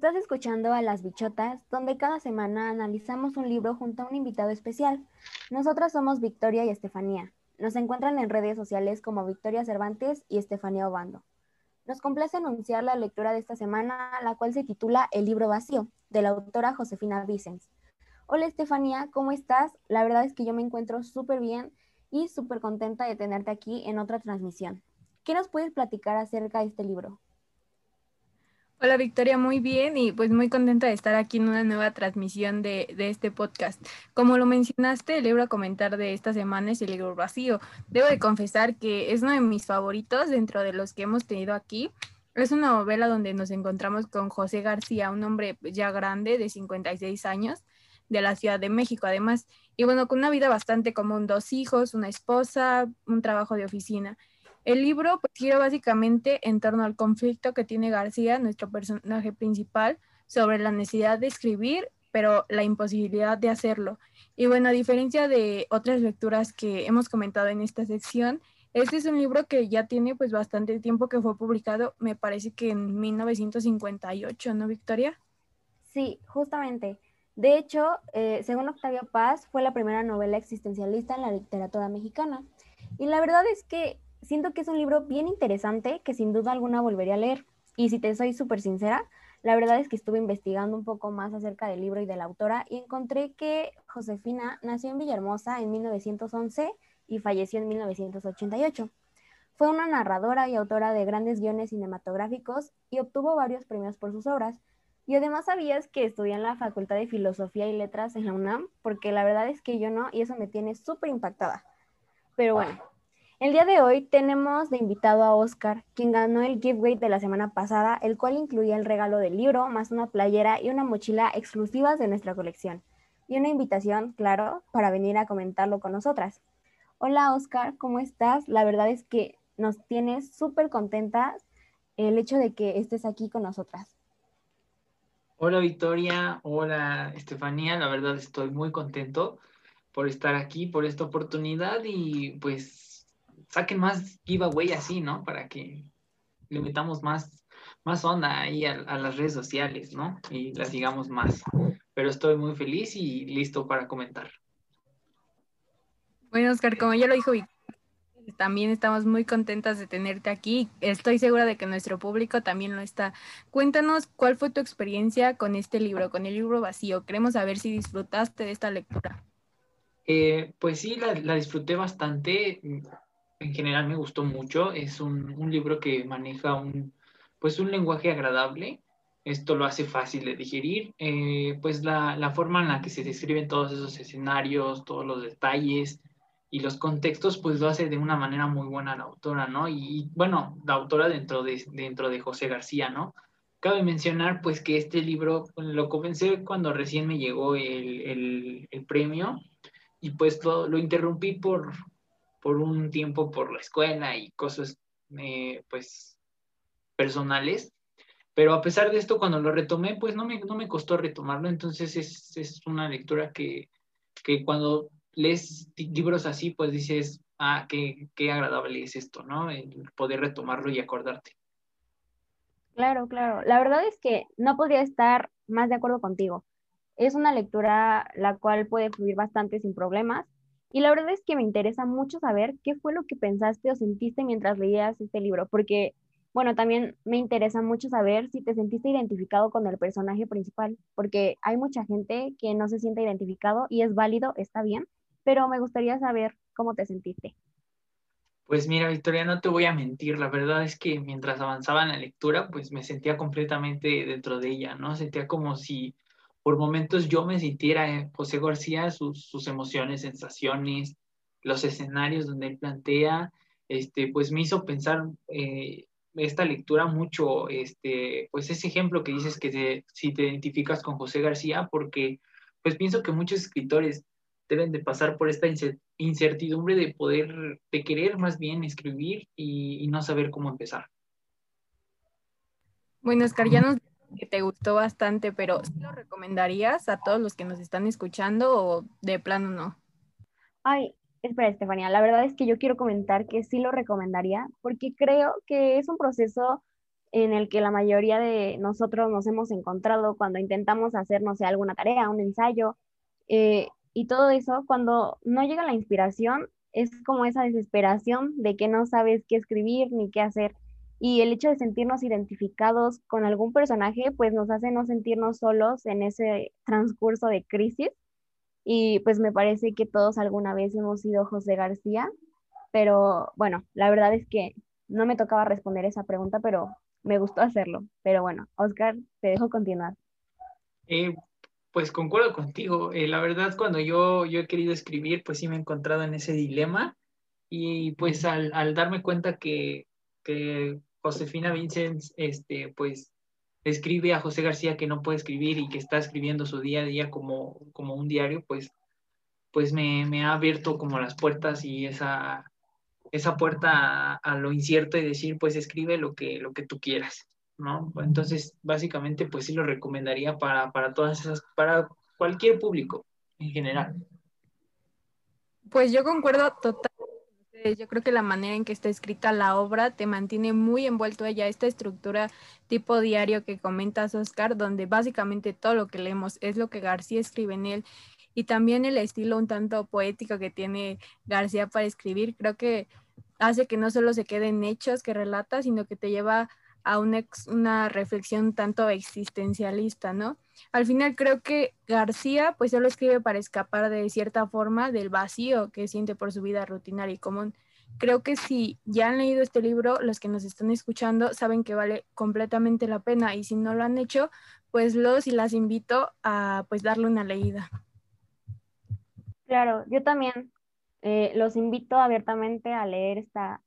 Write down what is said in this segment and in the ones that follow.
Estás escuchando a Las Bichotas, donde cada semana analizamos un libro junto a un invitado especial. Nosotras somos Victoria y Estefanía. Nos encuentran en redes sociales como Victoria Cervantes y Estefanía Obando. Nos complace anunciar la lectura de esta semana, la cual se titula El libro vacío, de la autora Josefina Vicens. Hola Estefanía, ¿cómo estás? La verdad es que yo me encuentro súper bien y súper contenta de tenerte aquí en otra transmisión. ¿Qué nos puedes platicar acerca de este libro? Hola Victoria, muy bien y pues muy contenta de estar aquí en una nueva transmisión de, este podcast. Como lo mencionaste, el libro a comentar de esta semana es El libro vacío. Debo de confesar que es uno de mis favoritos dentro de los que hemos tenido aquí. Es una novela donde nos encontramos con José García, un hombre ya grande de 56 años de la Ciudad de México, además, y bueno, con una vida bastante común, dos hijos, una esposa, un trabajo de oficina. El libro pues, gira básicamente en torno al conflicto que tiene García, nuestro personaje principal, sobre la necesidad de escribir, pero la imposibilidad de hacerlo. Y bueno, a diferencia de otras lecturas que hemos comentado en esta sección, este es un libro que ya tiene pues bastante tiempo que fue publicado, me parece que en 1958, ¿no, Victoria? Sí, justamente. De hecho, eh, según Octavio Paz, fue la primera novela existencialista en la literatura mexicana. Y la verdad es que siento que es un libro bien interesante que sin duda alguna volvería a leer. Y si te soy súper sincera, la verdad es que estuve investigando un poco más acerca del libro y de la autora y encontré que Josefina nació en Villahermosa en 1911 y falleció en 1988. Fue una narradora y autora de grandes guiones cinematográficos y obtuvo varios premios por sus obras. Y además sabías que estudié en la Facultad de Filosofía y Letras en la UNAM, porque la verdad es que yo no, y eso me tiene súper impactada. Pero bueno, el día de hoy tenemos de invitado a Oscar, quien ganó el giveaway de la semana pasada, el cual incluía el regalo del libro, más una playera y una mochila exclusivas de nuestra colección. Y una invitación, claro, para venir a comentarlo con nosotras. Hola Oscar, ¿cómo estás? La verdad es que nos tienes súper contentas el hecho de que estés aquí con nosotras. Hola Victoria, hola Estefanía, la verdad estoy muy contento por estar aquí, por esta oportunidad y pues saquen más giveaway así, ¿no? Para que le metamos más, más onda ahí a, las redes sociales, ¿no? Y las digamos más. Pero estoy muy feliz y listo para comentar. Bueno, Oscar, como ya lo dijo también estamos muy contentas de tenerte aquí. Estoy segura de que nuestro público también lo está. Cuéntanos cuál fue tu experiencia con este libro, con el libro vacío. Queremos saber si disfrutaste de esta lectura. Eh, pues sí, la, la, disfruté bastante en general me gustó mucho. Es un, un, libro que maneja un, pues un lenguaje agradable. Esto lo hace fácil de digerir. Eh, pues la, la, forma en la que se describen todos esos escenarios, todos los detalles y los contextos, pues lo hace de una manera muy buena la autora, ¿no? Y, bueno, la autora dentro de, dentro de José García, ¿no? Cabe mencionar pues que este libro lo comencé cuando recién me llegó el, el, el premio y pues lo, lo interrumpí por, por un tiempo por la escuela y cosas eh, pues personales. Pero a pesar de esto, cuando lo retomé, pues no me, no me costó retomarlo. Entonces es, es una lectura que, que, cuando lees libros así, pues dices, ah, qué, qué agradable es esto, ¿no? El poder retomarlo y acordarte. Claro, claro. La verdad es que no podría estar más de acuerdo contigo. Es una lectura la cual puede fluir bastante sin problemas y la verdad es que me interesa mucho saber qué fue lo que pensaste o sentiste mientras leías este libro, porque, bueno, también me interesa mucho saber si te sentiste identificado con el personaje principal, porque hay mucha gente que no se siente identificado y es válido, está bien, pero me gustaría saber cómo te sentiste. Pues mira, Victoria, no te voy a mentir, la verdad es que mientras avanzaba en la lectura, pues me sentía completamente dentro de ella, ¿no? Sentía como si por momentos yo me sintiera eh, José García, sus, emociones, sensaciones, los escenarios donde él plantea, este, pues me hizo pensar eh, esta lectura mucho, este, pues ese ejemplo que dices que si te identificas con José García, porque pues pienso que muchos escritores deben de pasar por esta incertidumbre de poder, de querer más bien escribir y, y no saber cómo empezar. Bueno, Oscar, ya nos que te gustó bastante, pero ¿sí lo recomendarías a todos los que nos están escuchando o de plano no? Ay, espera, Estefanía, la verdad es que yo quiero comentar que sí lo recomendaría porque creo que es un proceso en el que la mayoría de nosotros nos hemos encontrado cuando intentamos hacer, no sé, alguna tarea, un ensayo, eh, y todo eso, cuando no llega la inspiración, es como esa desesperación de que no sabes qué escribir ni qué hacer. Y el hecho de sentirnos identificados con algún personaje, pues nos hace no sentirnos solos en ese transcurso de crisis. Y pues me parece que todos alguna vez hemos sido José García, pero bueno, la verdad es que no me tocaba responder esa pregunta, pero me gustó hacerlo. Pero bueno, Oscar, te dejo continuar. Eh, pues concuerdo contigo. Eh, la verdad, cuando yo, yo he querido escribir, pues sí me he encontrado en ese dilema. Y pues al, al darme cuenta que, que Josefina Vincent, este, pues escribe a José García que no puede escribir y que está escribiendo su día a día como, como un diario, pues, pues me, ha abierto como las puertas y esa, esa puerta a, a, lo incierto y decir, pues escribe lo que, lo que tú quieras. ¿no? Entonces, básicamente, pues sí lo recomendaría para, para todas esas, para cualquier público en general. Pues yo concuerdo totalmente. Yo creo que la manera en que está escrita la obra te mantiene muy envuelto ella, esta estructura tipo diario que comentas, Oscar, donde básicamente todo lo que leemos es lo que García escribe en él y también el estilo un tanto poético que tiene García para escribir, creo que hace que no solo se queden hechos que relata, sino que te lleva a una, una, reflexión tanto existencialista, ¿no? Al final creo que García pues solo escribe para escapar de cierta forma del vacío que siente por su vida rutinaria y común. Creo que si ya han leído este libro, los que nos están escuchando saben que vale completamente la pena y si no lo han hecho, pues los y las invito a pues darle una leída. Claro, yo también eh, los invito abiertamente a leer esta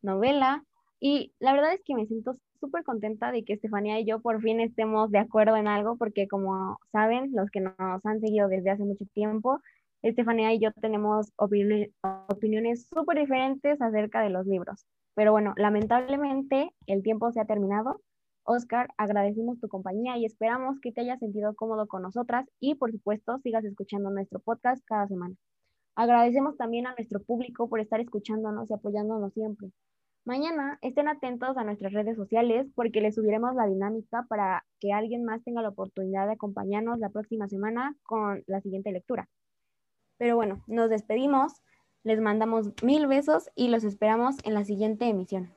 novela y la verdad es que me siento súper contenta de que Estefanía y yo por fin estemos de acuerdo en algo, porque como saben, los que nos han seguido desde hace mucho tiempo, Estefanía y yo tenemos opiniones súper diferentes acerca de los libros. Pero bueno, lamentablemente el tiempo se ha terminado. Oscar, agradecemos tu compañía y esperamos que te hayas sentido cómodo con nosotras y por supuesto sigas escuchando nuestro podcast cada semana. Agradecemos también a nuestro público por estar escuchándonos y apoyándonos siempre. Mañana estén atentos a nuestras redes sociales porque les subiremos la dinámica para que alguien más tenga la oportunidad de acompañarnos la próxima semana con la siguiente lectura. Pero bueno, nos despedimos, les mandamos mil besos y los esperamos en la siguiente emisión.